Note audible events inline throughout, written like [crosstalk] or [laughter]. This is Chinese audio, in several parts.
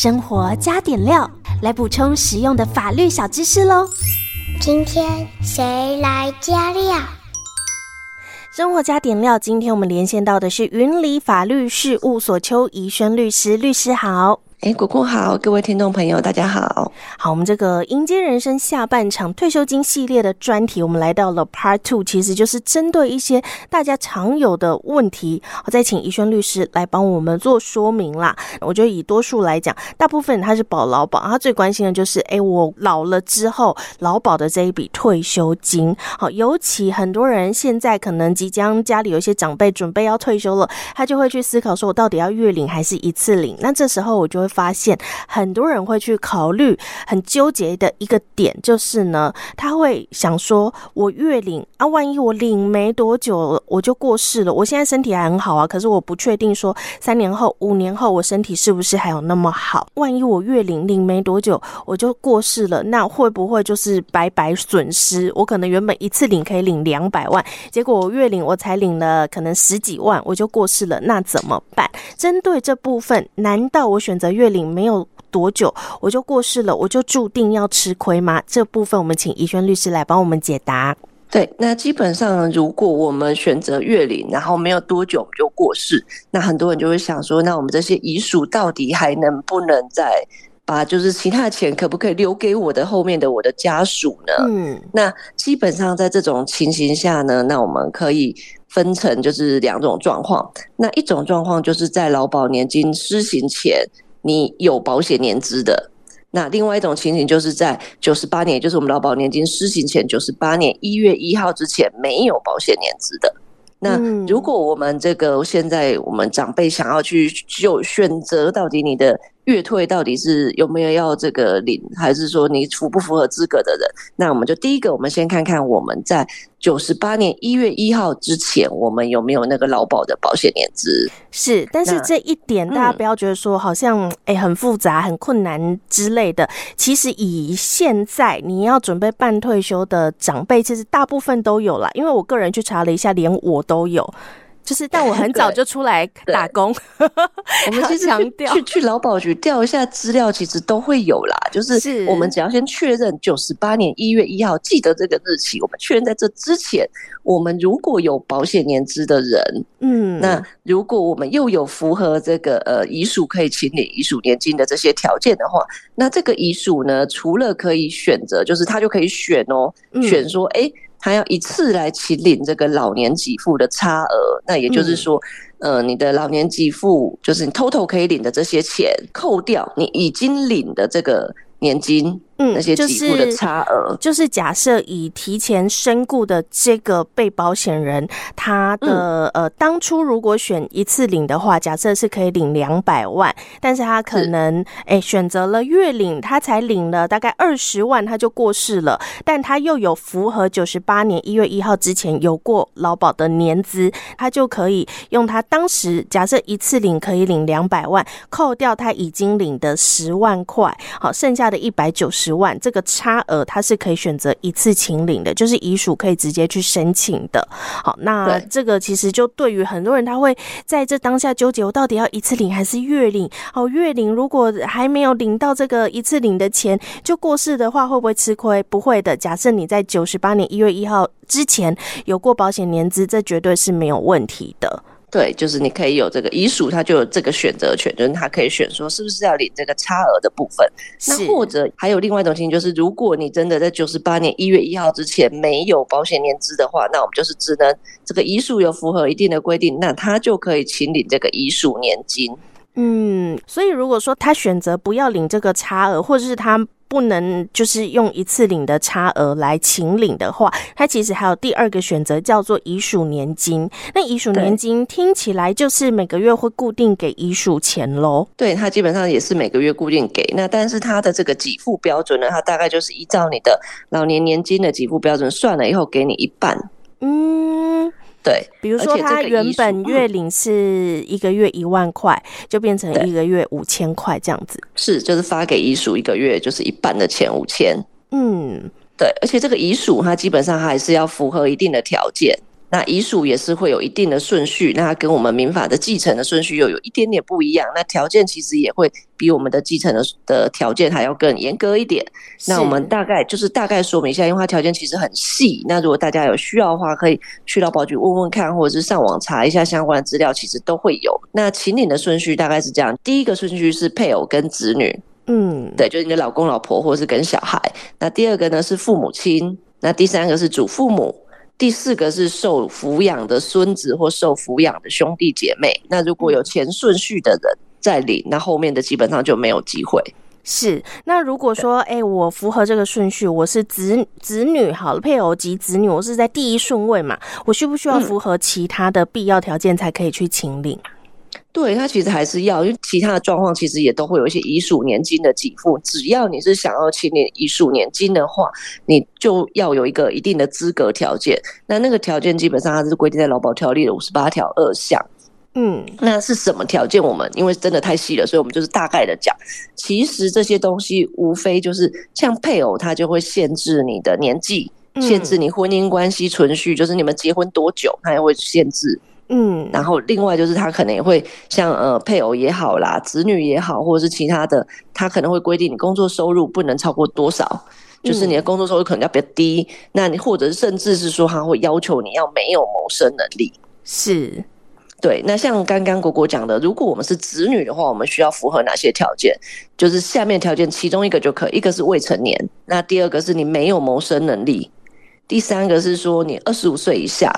生活加点料，来补充实用的法律小知识喽。今天谁来加料？生活加点料，今天我们连线到的是云里法律事务所邱怡轩律师，律师好。哎，果果好，各位听众朋友，大家好。好，我们这个迎接人生下半场退休金系列的专题，我们来到了 Part Two，其实就是针对一些大家常有的问题，我再请宜萱律师来帮我们做说明啦。我觉得以多数来讲，大部分他是保劳保，他最关心的就是，哎，我老了之后劳保的这一笔退休金。好，尤其很多人现在可能即将家里有一些长辈准备要退休了，他就会去思考说，我到底要月领还是一次领？那这时候我就。发现很多人会去考虑，很纠结的一个点就是呢，他会想说：我月领啊，万一我领没多久我就过世了。我现在身体还很好啊，可是我不确定说三年后、五年后我身体是不是还有那么好。万一我月领领没多久我就过世了，那会不会就是白白损失？我可能原本一次领可以领两百万，结果我月领我才领了可能十几万，我就过世了，那怎么办？针对这部分，难道我选择月龄没有多久我就过世了，我就注定要吃亏吗？这部分我们请怡轩律师来帮我们解答。对，那基本上如果我们选择月龄，然后没有多久我们就过世，那很多人就会想说，那我们这些遗属到底还能不能再把就是其他的钱可不可以留给我的后面的我的家属呢？嗯，那基本上在这种情形下呢，那我们可以分成就是两种状况。那一种状况就是在劳保年金施行前。你有保险年资的，那另外一种情形就是在九十八年，也就是我们劳保年金施行前九十八年一月一号之前没有保险年资的。那如果我们这个现在我们长辈想要去就选择到底你的。月退到底是有没有要这个领，还是说你符不符合资格的人？那我们就第一个，我们先看看我们在九十八年一月一号之前，我们有没有那个劳保的保险年资？是，但是这一点大家不要觉得说好像哎、嗯欸、很复杂、很困难之类的。其实以现在你要准备办退休的长辈，其实大部分都有啦。因为我个人去查了一下，连我都有。就是，但我很 [laughs] 早就出来打工。[laughs] 我们其实强调去去劳保局调一下资料，其实都会有啦。就是我们只要先确认九十八年一月一号，记得这个日期。我们确认在这之前，我们如果有保险年资的人，嗯，那如果我们又有符合这个呃遗属可以请领遗属年金的这些条件的话，那这个遗属呢，除了可以选择，就是他就可以选哦，选说哎。欸他要一次来起领这个老年给付的差额，那也就是说，嗯、呃，你的老年给付就是你 total 可以领的这些钱，扣掉你已经领的这个年金。嗯，那些给付的差额，就是假设以提前身故的这个被保险人，他的、嗯、呃当初如果选一次领的话，假设是可以领两百万，但是他可能哎、欸、选择了月领，他才领了大概二十万，他就过世了。但他又有符合九十八年一月一号之前有过劳保的年资，他就可以用他当时假设一次领可以领两百万，扣掉他已经领的十万块，好，剩下的一百九十。十万这个差额，它是可以选择一次请领的，就是遗属可以直接去申请的。好，那这个其实就对于很多人，他会在这当下纠结，我到底要一次领还是月领？哦，月领如果还没有领到这个一次领的钱就过世的话，会不会吃亏？不会的。假设你在九十八年一月一号之前有过保险年资，这绝对是没有问题的。对，就是你可以有这个遗属，他就有这个选择权，就是他可以选说是不是要领这个差额的部分。那或者还有另外一种情形，就是如果你真的在九十八年一月一号之前没有保险年资的话，那我们就是只能这个遗属有符合一定的规定，那他就可以请领这个遗属年金。嗯，所以如果说他选择不要领这个差额，或者是他。不能就是用一次领的差额来请领的话，它其实还有第二个选择，叫做遗属年金。那遗属年金听起来就是每个月会固定给遗属钱喽？对，它基本上也是每个月固定给。那但是它的这个给付标准呢，它大概就是依照你的老年年金的给付标准算了以后，给你一半。嗯。对，比如说他原本月领是一个月一万块，就变成一个月五千块这样子。是，就是发给遗属一个月就是一半的钱五千。嗯，对，而且这个遗属它基本上还是要符合一定的条件。那遗属也是会有一定的顺序，那跟我们民法的继承的顺序又有一点点不一样。那条件其实也会比我们的继承的的条件还要更严格一点。那我们大概就是大概说明一下，因为它条件其实很细。那如果大家有需要的话，可以去劳保局问问看，或者是上网查一下相关的资料，其实都会有。那请领的顺序大概是这样：第一个顺序是配偶跟子女，嗯，对，就是你的老公老婆或者是跟小孩。那第二个呢是父母亲，那第三个是祖父母。第四个是受抚养的孙子或受抚养的兄弟姐妹。那如果有前顺序的人在领，那后面的基本上就没有机会。是。那如果说，哎、欸，我符合这个顺序，我是子子女，好了，配偶及子女，我是在第一顺位嘛，我需不需要符合其他的必要条件才可以去请领？嗯对，他其实还是要，因为其他的状况其实也都会有一些遗属年金的给付。只要你是想要请领遗属年金的话，你就要有一个一定的资格条件。那那个条件基本上它是规定在劳保条例的五十八条二项。嗯，那是什么条件？我们因为真的太细了，所以我们就是大概的讲。其实这些东西无非就是像配偶，他就会限制你的年纪，限制你婚姻关系存续，就是你们结婚多久，他也会限制。嗯，然后另外就是他可能也会像呃配偶也好啦，子女也好，或者是其他的，他可能会规定你工作收入不能超过多少，就是你的工作收入可能要比较低，嗯、那你或者甚至是说他会要求你要没有谋生能力，是，对。那像刚刚果果讲的，如果我们是子女的话，我们需要符合哪些条件？就是下面条件其中一个就可以，一个是未成年，那第二个是你没有谋生能力，第三个是说你二十五岁以下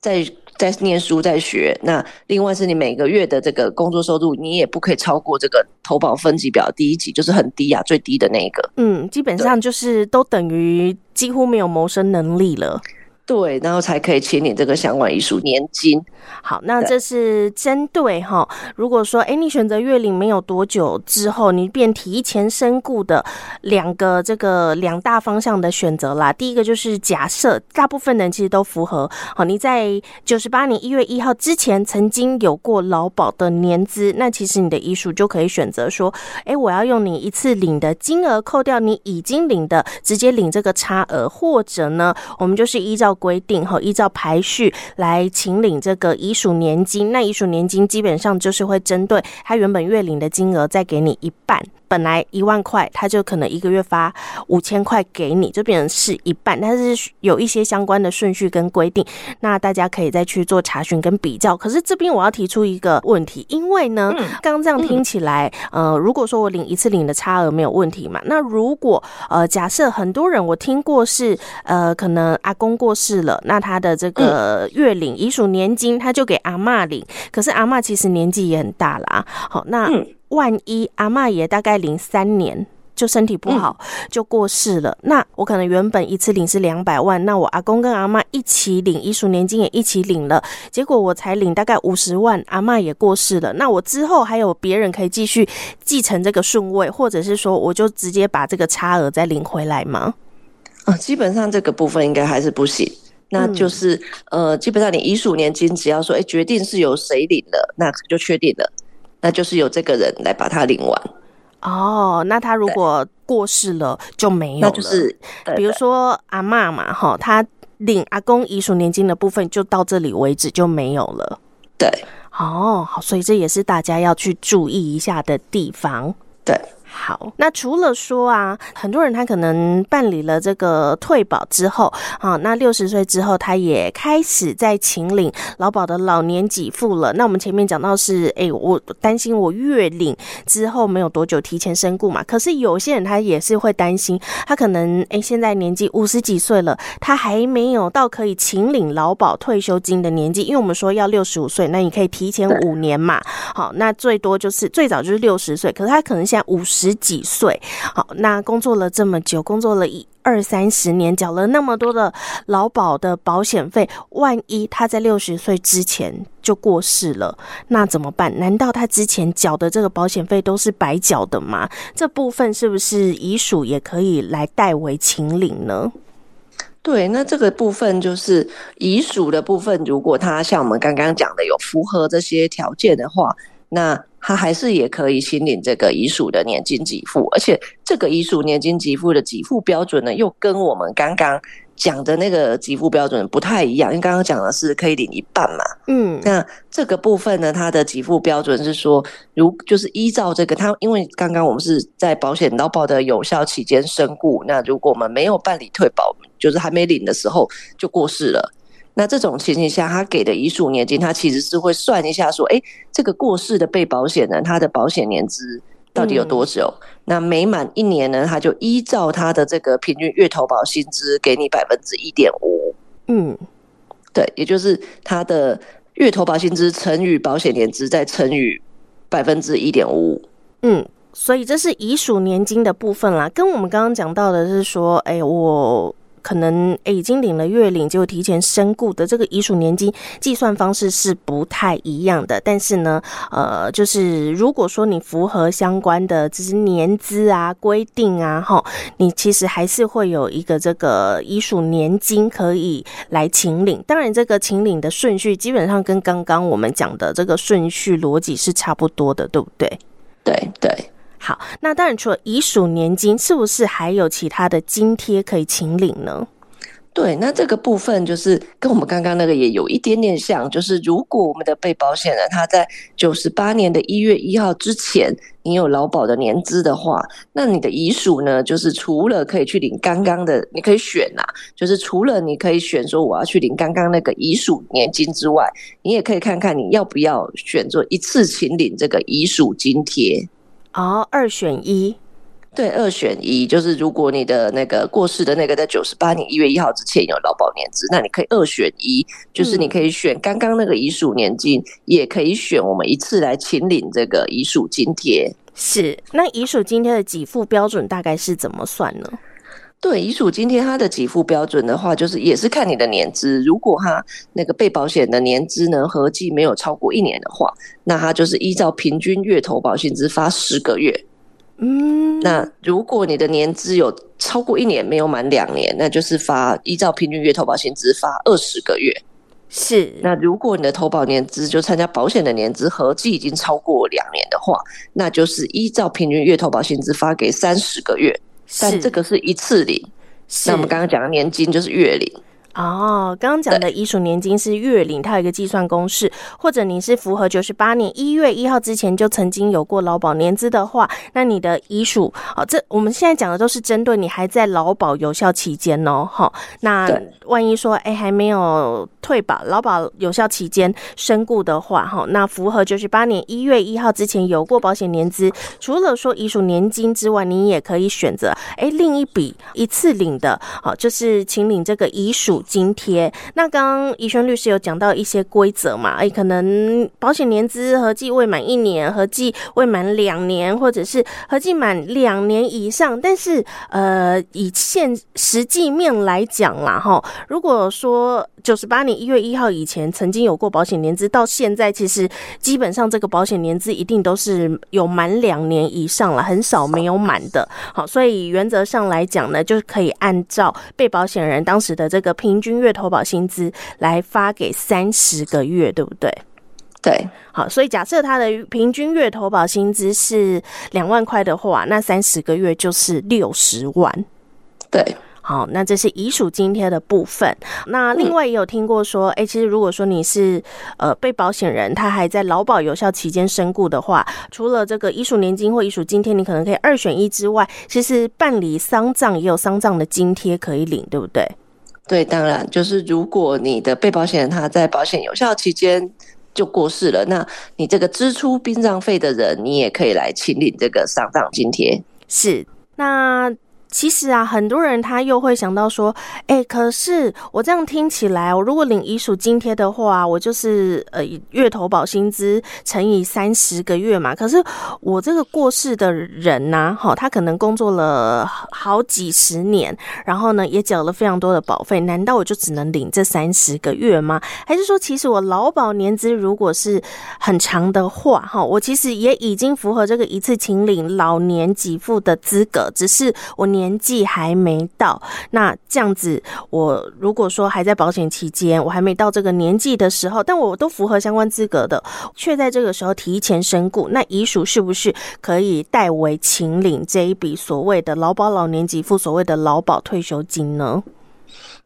在。在念书，在学。那另外是你每个月的这个工作收入，你也不可以超过这个投保分级表第一级，就是很低啊，最低的那一个。嗯，基本上就是都等于几乎没有谋生能力了。对，然后才可以请你这个相关遗属年金。好，那这是针对哈，如果说哎，你选择月领没有多久之后，你便提前身故的两个这个两大方向的选择啦。第一个就是假设大部分人其实都符合，好，你在九十八年一月一号之前曾经有过劳保的年资，那其实你的遗属就可以选择说，哎，我要用你一次领的金额扣掉你已经领的，直接领这个差额，或者呢，我们就是依照规定哈，依照排序来请领这个遗属年金。那遗属年金基本上就是会针对他原本月领的金额，再给你一半。本来一万块，他就可能一个月发五千块给你，就变成是一半。但是有一些相关的顺序跟规定，那大家可以再去做查询跟比较。可是这边我要提出一个问题，因为呢，刚刚这样听起来，呃，如果说我领一次领的差额没有问题嘛，那如果呃假设很多人我听过是呃可能阿公过世了，那他的这个月领遗属年金他就给阿嬷领，可是阿嬷其实年纪也很大了啊。好，那。万一阿妈也大概领三年就身体不好就过世了，嗯、那我可能原本一次领是两百万，那我阿公跟阿妈一起领遗属年金也一起领了，结果我才领大概五十万，阿妈也过世了，那我之后还有别人可以继续继承这个顺位，或者是说我就直接把这个差额再领回来吗？啊，基本上这个部分应该还是不行，那就是、嗯、呃，基本上你遗属年金只要说哎决定是由谁领的，那就确定了。那就是由这个人来把它领完哦。那他如果过世了就没有了，那就是比如说阿妈嘛，哈，他领阿公遗属年金的部分就到这里为止就没有了。对，哦，好，所以这也是大家要去注意一下的地方。对。好，那除了说啊，很多人他可能办理了这个退保之后，啊，那六十岁之后，他也开始在请领劳保的老年给付了。那我们前面讲到是，哎、我担心我月领之后没有多久提前身故嘛。可是有些人他也是会担心，他可能哎、现在年纪五十几岁了，他还没有到可以请领劳保退休金的年纪，因为我们说要六十五岁，那你可以提前五年嘛。好，那最多就是最早就是六十岁，可是他可能现在五十。十几岁，好，那工作了这么久，工作了一二三十年，缴了那么多的劳保的保险费，万一他在六十岁之前就过世了，那怎么办？难道他之前缴的这个保险费都是白缴的吗？这部分是不是遗属也可以来代为请领呢？对，那这个部分就是遗属的部分，如果他像我们刚刚讲的有符合这些条件的话，那。他还是也可以请领这个遗属的年金给付，而且这个遗属年金给付的给付标准呢，又跟我们刚刚讲的那个给付标准不太一样，因为刚刚讲的是可以领一半嘛。嗯，那这个部分呢，它的给付标准是说，如就是依照这个，它因为刚刚我们是在保险劳保的有效期间身故，那如果我们没有办理退保，就是还没领的时候就过世了。那这种情形下，他给的遗属年金，他其实是会算一下说，哎，这个过世的被保险人，他的保险年资到底有多久？嗯、那每满一年呢，他就依照他的这个平均月投保薪资，给你百分之一点五。嗯，对，也就是他的月投保薪资乘以保险年资，再乘以百分之一点五。嗯，所以这是遗属年金的部分啦。跟我们刚刚讲到的是说，哎，我。可能诶已经领了月领，结果提前身故的这个遗属年金计算方式是不太一样的。但是呢，呃，就是如果说你符合相关的就是年资啊规定啊，哈，你其实还是会有一个这个遗属年金可以来请领。当然，这个请领的顺序基本上跟刚刚我们讲的这个顺序逻辑是差不多的，对不对？对对。好，那当然除了遗属年金，是不是还有其他的津贴可以请领呢？对，那这个部分就是跟我们刚刚那个也有一点点像，就是如果我们的被保险人他在九十八年的一月一号之前，你有劳保的年资的话，那你的遗属呢，就是除了可以去领刚刚的，你可以选呐、啊，就是除了你可以选说我要去领刚刚那个遗属年金之外，你也可以看看你要不要选做一次请领这个遗属津贴。哦，二选一，对，二选一，就是如果你的那个过世的那个在九十八年一月一号之前有劳保年资，那你可以二选一，就是你可以选刚刚那个遗属年金，嗯、也可以选我们一次来请领这个遗属津贴。是，那遗属津贴的给付标准大概是怎么算呢？对，遗属津贴它的给付标准的话，就是也是看你的年资。如果他那个被保险的年资呢，合计没有超过一年的话，那他就是依照平均月投保薪资发十个月。嗯，那如果你的年资有超过一年，没有满两年，那就是发依照平均月投保薪资发二十个月。是，那如果你的投保年资就参加保险的年资合计已经超过两年的话，那就是依照平均月投保薪资发给三十个月。但这个是一次领，那我们刚刚讲的年金就是月领。哦，刚刚讲的遗属年金是月领，它有一个计算公式，或者你是符合九十八年一月一号之前就曾经有过劳保年资的话，那你的遗属，哦，这我们现在讲的都是针对你还在劳保有效期间哦，好，那万一说哎还没有退保，劳保有效期间身故的话，哈，那符合九十八年一月一号之前有过保险年资，除了说遗属年金之外，你也可以选择哎另一笔一次领的，好，就是请领这个遗属。津贴，那刚刚怡轩律师有讲到一些规则嘛？哎，可能保险年资合计未满一年，合计未满两年，或者是合计满两年以上。但是，呃，以现实际面来讲啦，哈，如果说九十八年一月一号以前曾经有过保险年资，到现在其实基本上这个保险年资一定都是有满两年以上了，很少没有满的。好，所以原则上来讲呢，就可以按照被保险人当时的这个平。平均月投保薪资来发给三十个月，对不对？对，好，所以假设他的平均月投保薪资是两万块的话，那三十个月就是六十万。对，好，那这是遗属津贴的部分。那另外也有听过说，哎、嗯欸，其实如果说你是呃被保险人，他还在劳保有效期间身故的话，除了这个遗属年金或遗属津贴，你可能可以二选一之外，其实办理丧葬也有丧葬的津贴可以领，对不对？对，当然就是如果你的被保险人他在保险有效期间就过世了，那你这个支出殡葬费的人，你也可以来请领这个丧葬津贴。是，那。其实啊，很多人他又会想到说，哎，可是我这样听起来，我如果领遗属津贴的话，我就是呃月投保薪资乘以三十个月嘛。可是我这个过世的人呐、啊，哈，他可能工作了好几十年，然后呢也缴了非常多的保费，难道我就只能领这三十个月吗？还是说，其实我劳保年资如果是很长的话，哈，我其实也已经符合这个一次请领老年给付的资格，只是我。年纪还没到，那这样子，我如果说还在保险期间，我还没到这个年纪的时候，但我都符合相关资格的，却在这个时候提前身故，那遗属是不是可以代为请领这一笔所谓的劳保老年给付，所谓的劳保退休金呢？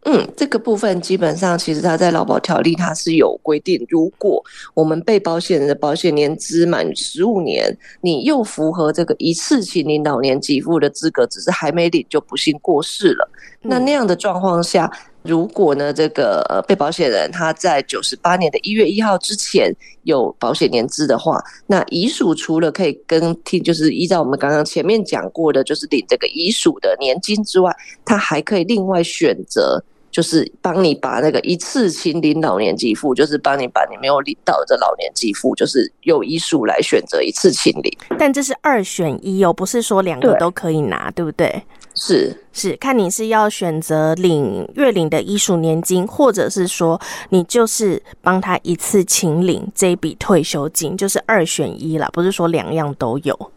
嗯，这个部分基本上其实它在劳保条例它是有规定，如果我们被保险人的保险年资满十五年，你又符合这个一次性领老年给付的资格，只是还没领就不幸过世了，那那样的状况下。如果呢，这个呃被保险人他在九十八年的一月一号之前有保险年资的话，那遗属除了可以跟替，就是依照我们刚刚前面讲过的，就是领这个遗属的年金之外，他还可以另外选择，就是帮你把那个一次性领老年给付，就是帮你把你没有领到的老年给付，就是用遗属来选择一次清领。但这是二选一哦，不是说两个都可以拿，对，对不对？是是，看你是要选择领月领的遗属年金，或者是说你就是帮他一次清领这一笔退休金，就是二选一啦，不是说两样都有。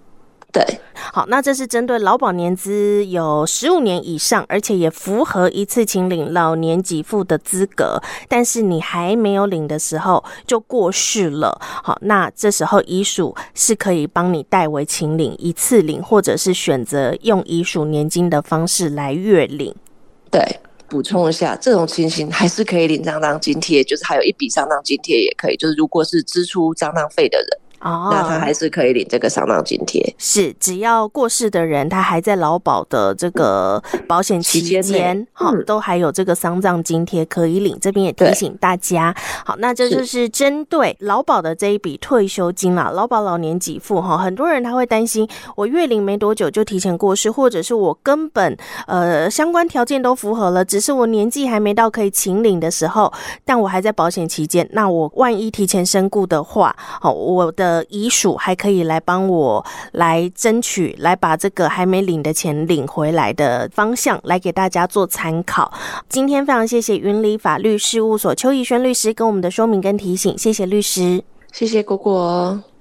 对，好，那这是针对劳保年资有十五年以上，而且也符合一次请领老年给付的资格，但是你还没有领的时候就过世了。好，那这时候遗属是可以帮你代为请领一次领，或者是选择用遗属年金的方式来月领。对，补充一下，这种情形还是可以领丧葬津贴，就是还有一笔丧葬津贴也可以，就是如果是支出丧葬费的人。哦，那他还是可以领这个丧葬津贴。是，只要过世的人他还在劳保的这个保险期间，好、嗯，都还有这个丧葬津贴可以领。这边也提醒大家，好，那这就是针对劳保的这一笔退休金啦，劳保老年给付哈。很多人他会担心，我月领没多久就提前过世，或者是我根本呃相关条件都符合了，只是我年纪还没到可以请领的时候，但我还在保险期间，那我万一提前身故的话，好，我的。呃，遗属还可以来帮我来争取，来把这个还没领的钱领回来的方向来给大家做参考。今天非常谢谢云里法律事务所邱怡轩律师跟我们的说明跟提醒，谢谢律师，谢谢果果。